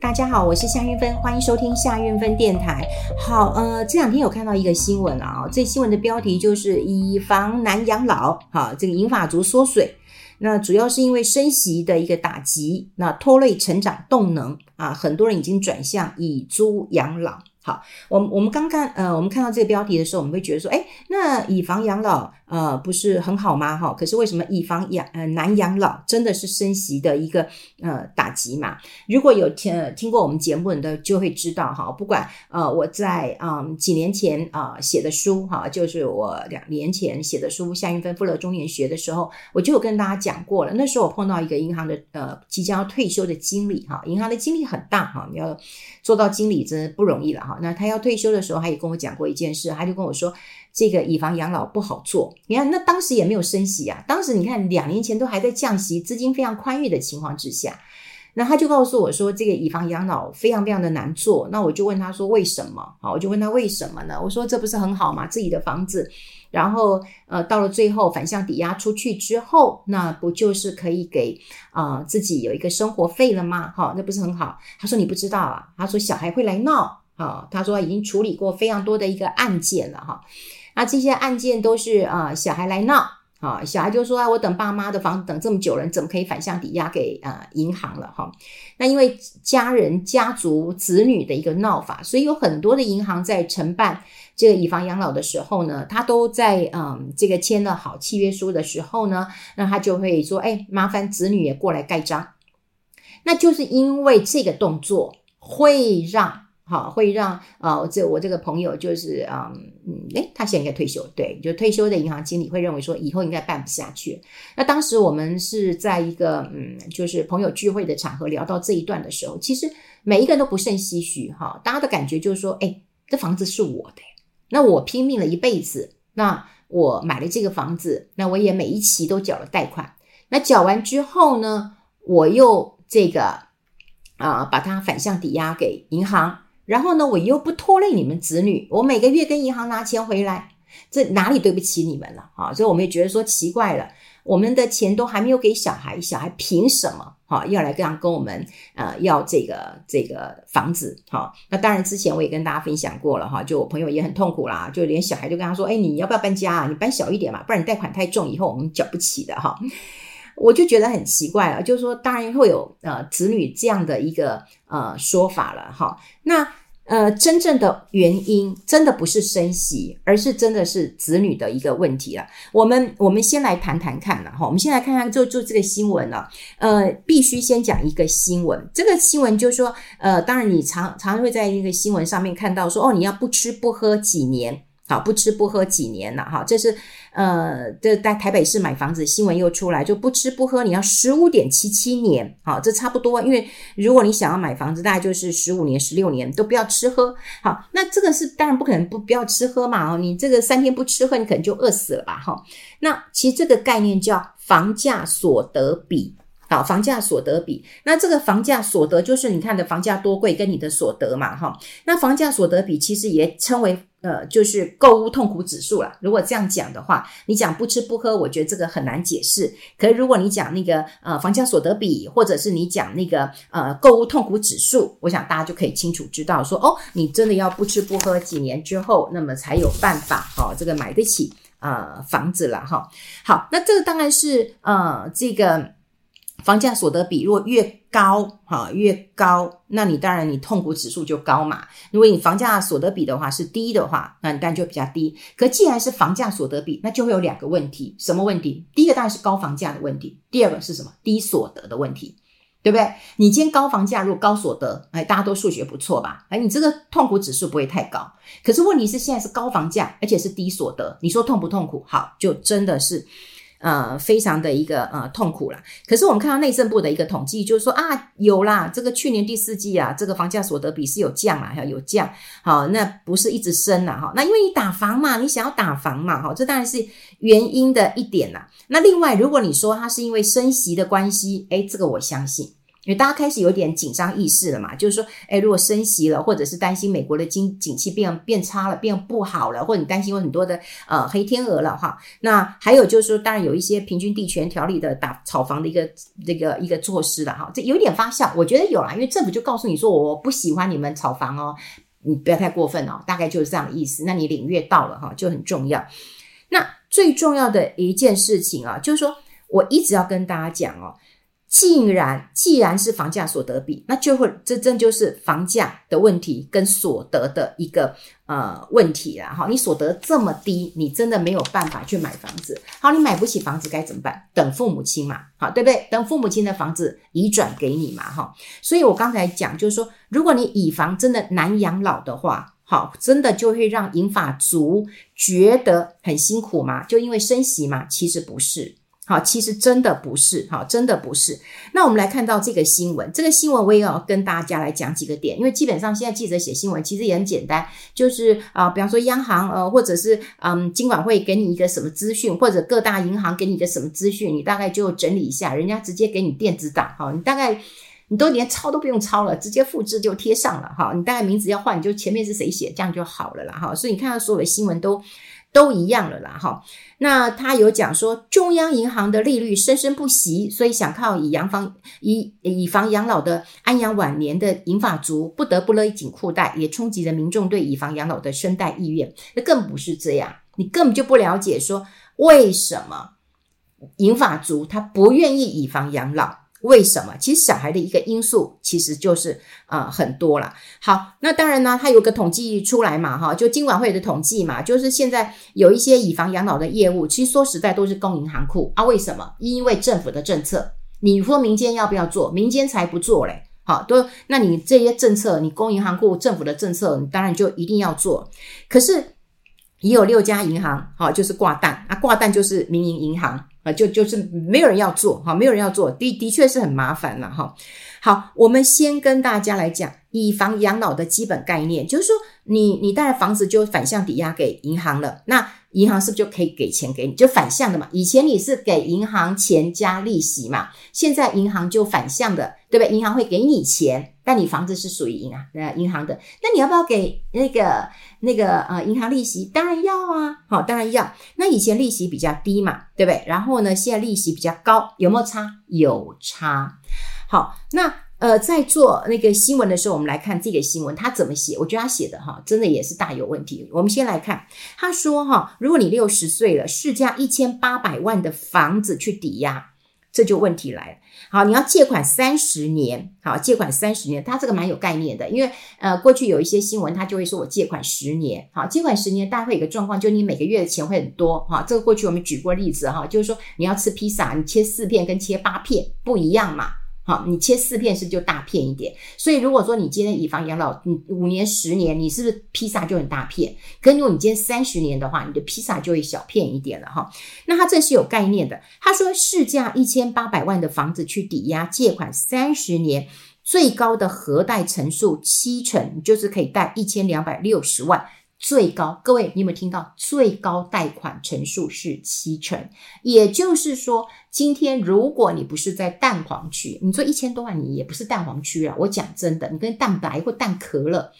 大家好，我是夏运芬，欢迎收听夏运芬电台。好，呃，这两天有看到一个新闻啊，这新闻的标题就是以房难养老，哈，这个银发族缩水，那主要是因为升息的一个打击，那拖累成长动能啊，很多人已经转向以租养老。好，我们我们刚刚呃，我们看到这个标题的时候，我们会觉得说，哎，那以房养老。呃，不是很好吗？哈，可是为什么以房养呃难养老，真的是升息的一个呃打击嘛？如果有听听过我们节目的，就会知道哈。不管呃我在嗯、几年前啊、写的书哈，就是我两年前写的书《夏云芬富乐中年学》的时候，我就有跟大家讲过了。那时候我碰到一个银行的呃即将要退休的经理哈，银行的经理很大哈，你要做到经理真的不容易了哈。那他要退休的时候，他也跟我讲过一件事，他就跟我说。这个以房养老不好做，你看那当时也没有升息啊，当时你看两年前都还在降息，资金非常宽裕的情况之下，那他就告诉我说，这个以房养老非常非常的难做。那我就问他说为什么？好，我就问他为什么呢？我说这不是很好吗？自己的房子，然后呃到了最后反向抵押出去之后，那不就是可以给啊、自己有一个生活费了吗？好，那不是很好？他说你不知道啊，他说小孩会来闹啊，他说已经处理过非常多的一个案件了哈。那这些案件都是啊、小孩来闹啊，小孩就说啊，我等爸妈的房子等这么久了，你怎么可以反向抵押给啊、银行了哈？那因为家人、家族、子女的一个闹法，所以有很多的银行在承办这个以房养老的时候呢，他都在嗯、这个签了好契约书的时候呢，那他就会说，哎，麻烦子女也过来盖章。那就是因为这个动作会让。好，会让啊，这、我这个朋友就是嗯嗯，诶，他现在应该退休，对，就退休的银行经理会认为说以后应该办不下去。那当时我们是在一个嗯，就是朋友聚会的场合聊到这一段的时候，其实每一个人都不胜唏嘘哈，大家的感觉就是说，诶，这房子是我的，那我拼命了一辈子，那我买了这个房子，那我也每一期都缴了贷款，那缴完之后呢，我又这个啊，把它反向抵押给银行。然后呢，我又不拖累你们子女，我每个月跟银行拿钱回来，这哪里对不起你们了啊？所以我们也觉得说奇怪了，我们的钱都还没有给小孩，小孩凭什么哈要来这样跟我们呃要这个这个房子哈？那当然之前我也跟大家分享过了哈，就我朋友也很痛苦啦，就连小孩就跟他说，哎，你要不要搬家啊？你搬小一点嘛，不然你贷款太重，以后我们缴不起的哈。我就觉得很奇怪了，就是说，当然会有呃子女这样的一个呃说法了哈。那呃，真正的原因真的不是生息，而是真的是子女的一个问题了。我们我们先来谈谈看了哈。我们先来看看就就这个新闻了。呃，必须先讲一个新闻。这个新闻就是说，呃，当然你常常会在一个新闻上面看到说，哦，你要不吃不喝几年。好，不吃不喝几年了哈，这是呃，这在台北市买房子新闻又出来，就不吃不喝，你要十五点七七年，好，这差不多，因为如果你想要买房子，大概就是十五年、十六年都不要吃喝。好，那这个是当然不可能不不要吃喝嘛，哦，你这个三天不吃喝，你可能就饿死了吧，哈。那其实这个概念叫房价所得比，好，房价所得比，那这个房价所得就是你看的房价多贵跟你的所得嘛，哈。那房价所得比其实也称为。呃，就是购物痛苦指数了。如果这样讲的话，你讲不吃不喝，我觉得这个很难解释。可是如果你讲那个呃房价所得比，或者是你讲那个呃购物痛苦指数，我想大家就可以清楚知道说，哦，你真的要不吃不喝几年之后，那么才有办法哈、哦，这个买得起呃房子了哈、好，那这个当然是呃这个。房价所得比如果越高，哈，越高，那你当然你痛苦指数就高嘛。如果你房价所得比的话是低的话，那你当然就比较低。可既然是房价所得比，那就会有两个问题，什么问题？第一个当然是高房价的问题，第二个是什么？低所得的问题，对不对？你今天高房价，如果高所得，哎，大家都数学不错吧？哎，你这个痛苦指数不会太高。可是问题是现在是高房价，而且是低所得，你说痛不痛苦？好，就真的是。呃，非常的一个呃痛苦啦。可是我们看到内政部的一个统计，就是说啊，有啦，这个去年第四季啊，这个房价所得比是有降啊，有降。好，那不是一直升了哈。那因为你打房嘛，你想要打房嘛，哈，这当然是原因的一点啦。那另外，如果你说它是因为升息的关系，诶，这个我相信。因为大家开始有点紧张意识了嘛，就是说，哎，如果升息了，或者是担心美国的经景气变变差了，变不好了，或者你担心有很多的呃黑天鹅了哈。那还有就是说，当然有一些平均地权条例的打炒房的一个这个一个措施了哈，这有点发酵，我觉得有啦，因为政府就告诉你说，我不喜欢你们炒房哦，你不要太过分哦，大概就是这样的意思。那你领略到了哈，就很重要。那最重要的一件事情啊，就是说我一直要跟大家讲哦。既然既然是房价所得比，那就会这真就是房价的问题跟所得的一个呃问题了哈。你所得这么低，你真的没有办法去买房子。好，你买不起房子该怎么办？等父母亲嘛，好，对不对？等父母亲的房子移转给你嘛，哈。所以我刚才讲就是说，如果你以房真的难养老的话，好，真的就会让银发族觉得很辛苦吗？就因为升息嘛？其实不是。好，其实真的不是，好，真的不是。那我们来看到这个新闻，这个新闻我也要跟大家来讲几个点，因为基本上现在记者写新闻其实也很简单，就是啊、比方说央行呃，或者是嗯，金管会给你一个什么资讯，或者各大银行给你一个什么资讯，你大概就整理一下，人家直接给你电子档，哈，你大概你都连抄都不用抄了，直接复制就贴上了，哈，你大概名字要换，你就前面是谁写，这样就好了啦，哈。所以你看到所有的新闻都。都一样了啦，哈。那他有讲说，中央银行的利率生生不息，所以想靠以养房以以房养老的安养晚年的银发族，不得不勒紧裤带，也冲击了民众对以房养老的生贷意愿。那更不是这样，你根本就不了解说为什么银发族他不愿意以房养老。为什么？其实小孩的一个因素其实就是啊、呃、很多了。好，那当然呢，它有个统计出来嘛，哈，就金管会的统计嘛，就是现在有一些以房养老的业务，其实说实在都是供银行库啊。为什么？因为政府的政策。你说民间要不要做？民间才不做嘞。好，都那你这些政策，你供银行库政府的政策，你当然就一定要做。可是也有六家银行，好，就是挂蛋啊，挂蛋就是民营银行。啊就就是没有人要做哈，没有人要做，的的确是很麻烦了哈。好，我们先跟大家来讲以房养老的基本概念，就是说你你带了房子就反向抵押给银行了，那。银行是不是就可以给钱给你？就反向的嘛。以前你是给银行钱加利息嘛，现在银行就反向的，对不对？银行会给你钱，但你房子是属于银行呃银行的。那你要不要给那个那个呃银行利息？当然要啊，好，当然要。那以前利息比较低嘛，对不对？然后呢，现在利息比较高，有没有差？有差。好，那。呃，在做那个新闻的时候，我们来看这个新闻，他怎么写？我觉得他写的哈，真的也是大有问题。我们先来看，他说哈，如果你六十岁了，市价一千八百万的房子去抵押，这就问题来了。好，你要借款三十年，好，借款三十年，他这个蛮有概念的，因为呃，过去有一些新闻，他就会说我借款十年，好，借款十年，大概会有个状况，就你每个月的钱会很多，哈，这个过去我们举过例子哈，就是说你要吃披萨，你切四片跟切八片不一样嘛。好，你切四片是不是就大片一点？所以如果说你今天以房养老，你五年、十年，你是不是披萨就很大片？可如果你今天三十年的话，你的披萨就会小片一点了哈。那他这是有概念的。他说市价一千八百万的房子去抵押借款三十年，最高的核贷成数七成，就是可以贷一千两百六十万。最高，各位，你有没有听到？最高贷款成数是七成，也就是说，今天如果你不是在蛋黄区，你说一千多万，你也不是蛋黄区啊。我讲真的，你跟蛋白或蛋壳了，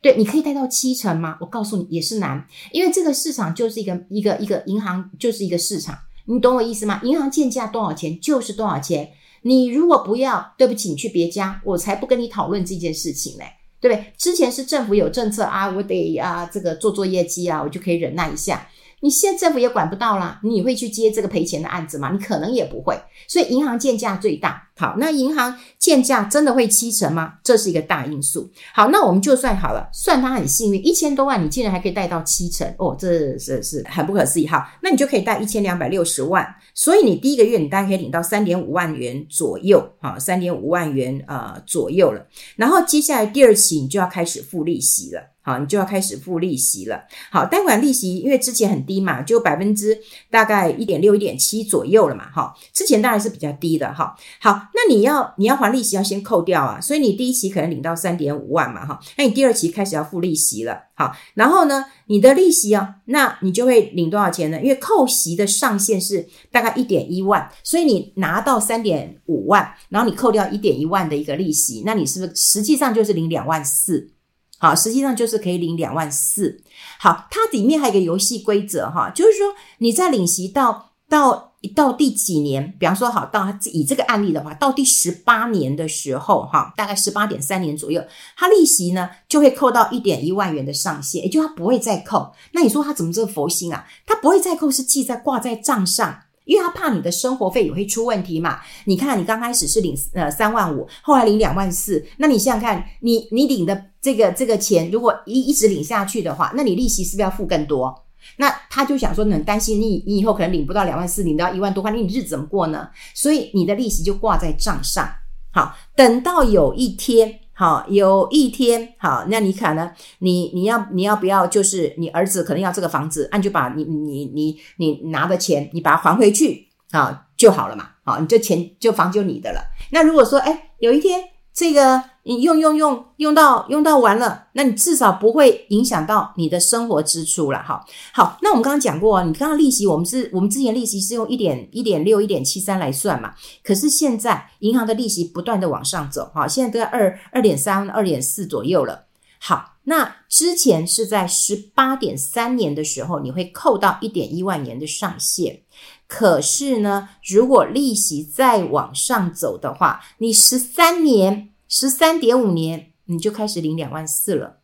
对，你可以贷到七成吗？我告诉你，也是难，因为这个市场就是一个一个一个银行就是一个市场，你懂我意思吗？银行建价多少钱就是多少钱，你如果不要，对不起，你去别家，我才不跟你讨论这件事情嘞。对不对？之前是政府有政策啊，我得啊这个做做业绩啊，我就可以忍耐一下。你现在政府也管不到啦，你会去接这个赔钱的案子吗？你可能也不会。所以银行建价最大。好，那银行鉴价真的会七成吗？这是一个大因素。好，那我们就算好了，算他很幸运，一千多万你竟然还可以贷到七成哦，这是是很不可思议。哈，那你就可以贷一千两百六十万，所以你第一个月你大概可以领到三点五万元左右，好，三点五万元、呃、左右了。然后接下来第二期你就要开始付利息了。好，你就要开始付利息了。好，贷款利息因为之前很低嘛，就百分之大概一点六、一点七左右了嘛。哈，之前当然是比较低的。哈，好，那你要你要还利息要先扣掉啊，所以你第一期可能领到三点五万嘛，哈，那你第二期开始要付利息了，好，然后呢，你的利息啊，那你就会领多少钱呢？因为扣息的上限是大概一点一万，所以你拿到三点五万，然后你扣掉一点一万的一个利息，那你是不是实际上就是领两万四？好，实际上就是可以领两万四。好，它里面还有一个游戏规则哈，就是说你在领息到到。到第几年？比方说，好，到以这个案例的话，到第十八年的时候，哈，大概十八点三年左右，他利息呢就会扣到一点一万元的上限，也就他不会再扣。那你说他怎么这个佛心啊？他不会再扣，是记在挂在账上，因为他怕你的生活费也会出问题嘛。你看，你刚开始是领呃三万五，后来领两万四，那你想想看，你你领的这个这个钱，如果一一直领下去的话，那你利息是不是要付更多？那他就想说，你很担心你，你以后可能领不到两万四，领到一万多块，你日子怎么过呢？所以你的利息就挂在账上。好，等到有一天，好，有一天，好，那你可能，你你要你要不要，就是你儿子可能要这个房子，那你就把你你你你拿的钱，你把它还回去，啊，就好了嘛。好，你这钱就房就你的了。那如果说，哎，有一天。这个你用用用用到用到完了，那你至少不会影响到你的生活支出了哈。好，那我们刚刚讲过，你刚刚利息，我们是我们之前利息是用一点一点六、一点七三来算嘛。可是现在银行的利息不断的往上走，哈，现在都在二二点三、二点四左右了。好，那之前是在十八点三年的时候，你会扣到一点一万元的上限。可是呢，如果利息再往上走的话，你十三年、十三点五年，你就开始领两万四了，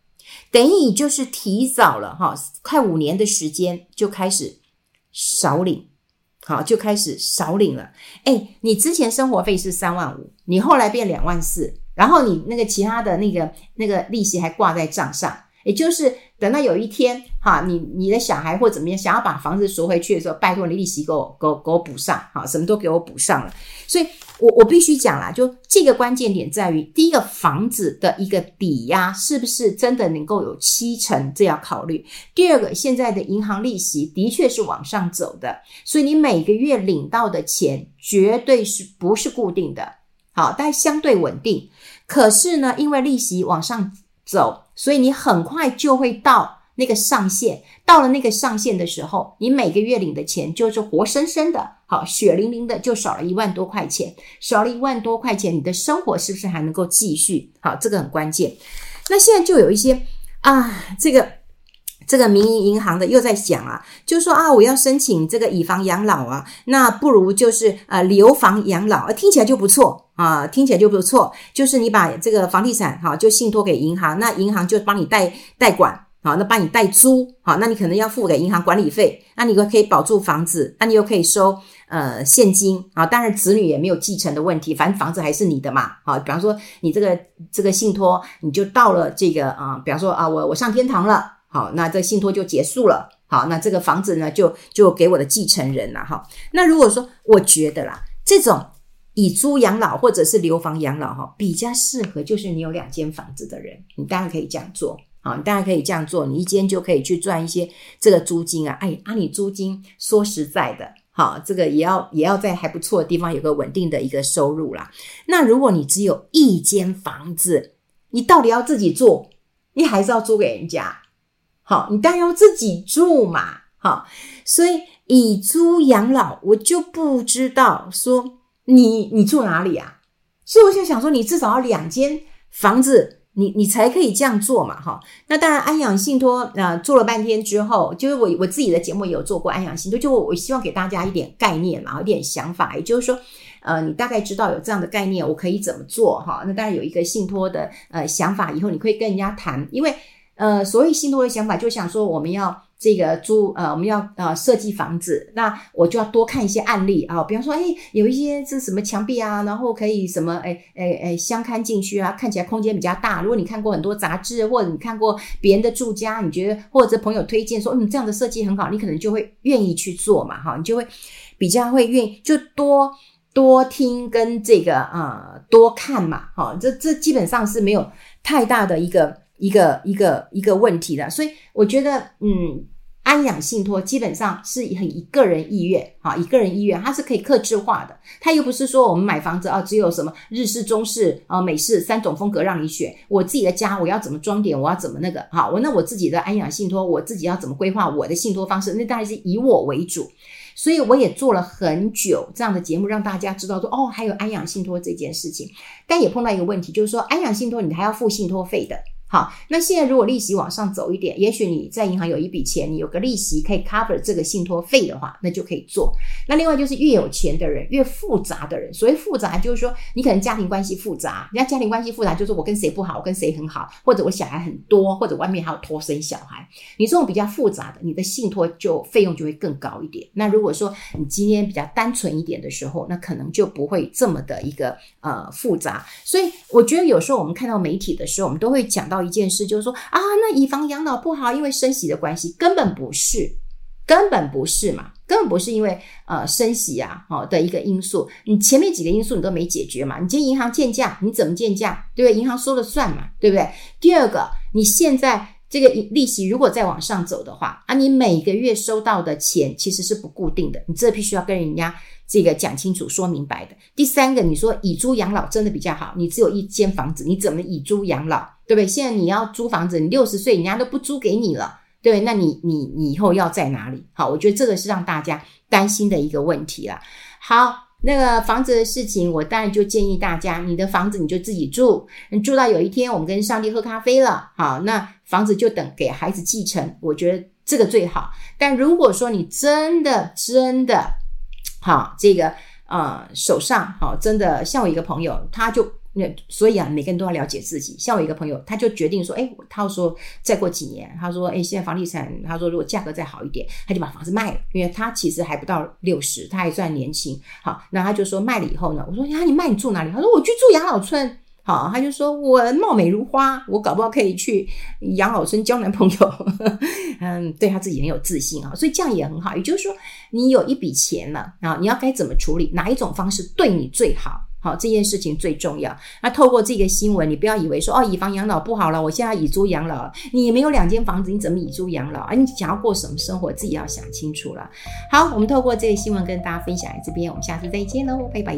等于你就是提早了哈，快五年的时间就开始少领，好，就开始少领了。诶，你之前生活费是三万五，你后来变两万四，然后你那个其他的那个那个利息还挂在账上。也就是等到有一天，哈，你你的小孩或怎么样，想要把房子赎回去的时候，拜托你利息给我给我给我补上，哈，什么都给我补上了。所以我我必须讲啦，就这个关键点在于，第一个房子的一个抵押是不是真的能够有七成，这要考虑。第二个，现在的银行利息的确是往上走的，所以你每个月领到的钱绝对是不是固定的，好，但相对稳定。可是呢，因为利息往上走。所以你很快就会到那个上限，到了那个上限的时候，你每个月领的钱就是活生生的，好，血淋淋的就少了一万多块钱，少了一万多块钱，你的生活是不是还能够继续？好，这个很关键。那现在就有一些啊，这个。这个民营银行的又在想啊，就说啊，我要申请这个以房养老啊，那不如就是呃留房养老，听起来就不错啊，听起来就不错。就是你把这个房地产哈，就信托给银行，那银行就帮你代代管，好，那帮你代租，好，那你可能要付给银行管理费，那你又可以保住房子，那你又可以收呃现金啊，当然子女也没有继承的问题，反正房子还是你的嘛，好，比方说你这个这个信托，你就到了这个啊，比方说啊，我我上天堂了。好，那这信托就结束了。好，那这个房子呢，就就给我的继承人了。哈，那如果说我觉得啦，这种以租养老或者是留房养老，哈，比较适合就是你有两间房子的人，你当然可以这样做。啊，你当然可以这样做，你一间就可以去赚一些这个租金啊。哎，啊，你租金说实在的，好，这个也要也要在还不错的地方有个稳定的一个收入啦。那如果你只有一间房子，你到底要自己住，你还是要租给人家？好，你当然要自己住嘛，好，所以以租养老，我就不知道说你你住哪里啊？所以我就想说，你至少要两间房子，你你才可以这样做嘛，哈。那当然，安养信托啊、做了半天之后，就是我我自己的节目也有做过安养信托，就我我希望给大家一点概念嘛，一点想法，也就是说，呃，你大概知道有这样的概念，我可以怎么做哈？那当然有一个信托的呃想法，以后你可以跟人家谈，因为。呃，所谓信托的想法，就想说我们要这个租，呃，我们要呃设计房子，那我就要多看一些案例啊，比方说，哎，有一些这什么墙壁啊，然后可以什么，哎哎哎，相看进去啊，看起来空间比较大。如果你看过很多杂志，或者你看过别人的住家，你觉得或者朋友推荐说，嗯，这样的设计很好，你可能就会愿意去做嘛，哈，你就会比较会愿意，就多多听跟这个啊、呃、多看嘛，哈，这这基本上是没有太大的一个。一个一个一个问题的，所以我觉得，嗯，安养信托基本上是很以个人意愿，哈，以个人意愿，它是可以克制化的。它又不是说我们买房子啊，只有什么日式、中式啊、美式三种风格让你选。我自己的家我要怎么装点，我要怎么那个，好，我那我自己的安养信托，我自己要怎么规划我的信托方式，那当然是以我为主。所以我也做了很久这样的节目，让大家知道说，哦，还有安养信托这件事情。但也碰到一个问题，就是说安养信托你还要付信托费的。好，那现在如果利息往上走一点，也许你在银行有一笔钱，你有个利息可以 cover 这个信托费的话，那就可以做。那另外就是越有钱的人，越复杂的人，所谓复杂就是说你可能家庭关系复杂，人家家庭关系复杂就是我跟谁不好，我跟谁很好，或者我小孩很多，或者外面还有托生小孩。你这种比较复杂的，你的信托就费用就会更高一点。那如果说你今天比较单纯一点的时候，那可能就不会这么的一个呃复杂。所以我觉得有时候我们看到媒体的时候，我们都会讲到。一件事，就是说啊，那以房养老不好，因为升息的关系，根本不是，根本不是嘛，根本不是因为呃升息啊好的一个因素，你前面几个因素你都没解决嘛，你今天银行建价，你怎么建价，对不对？银行说了算嘛，对不对？第二个，你现在这个利息如果再往上走的话，啊，你每个月收到的钱其实是不固定的，你这必须要跟人家。这个讲清楚、说明白的。第三个，你说以租养老真的比较好，你只有一间房子，你怎么以租养老，对不对？现在你要租房子，你六十岁人家都不租给你了，对？那你你你以后要在哪里？好，我觉得这个是让大家担心的一个问题了。好，那个房子的事情，我当然就建议大家，你的房子你就自己住，你住到有一天我们跟上帝喝咖啡了，好，那房子就等给孩子继承，我觉得这个最好。但如果说你真的真的，好，这个呃，手上好，真的像我一个朋友，他就那所以啊，每个人都要了解自己。像我一个朋友，他就决定说，哎，他说再过几年，他说，哎，现在房地产，他说如果价格再好一点，他就把房子卖了，因为他其实还不到六十，他还算年轻。好，那他就说卖了以后呢，我说呀，你卖你住哪里？他说我去住养老村。好，他就说我貌美如花，我搞不好可以去养老村交男朋友。嗯，对他自己很有自信啊，所以这样也很好。也就是说，你有一笔钱了啊，你要该怎么处理？哪一种方式对你最好？好，这件事情最重要。那透过这个新闻，你不要以为说哦，以房养老不好了，我现在以租养老。你没有两间房子，你怎么以租养老啊？你想要过什么生活，自己要想清楚了。好，我们透过这个新闻跟大家分享在这边，我们下次再见喽，拜拜。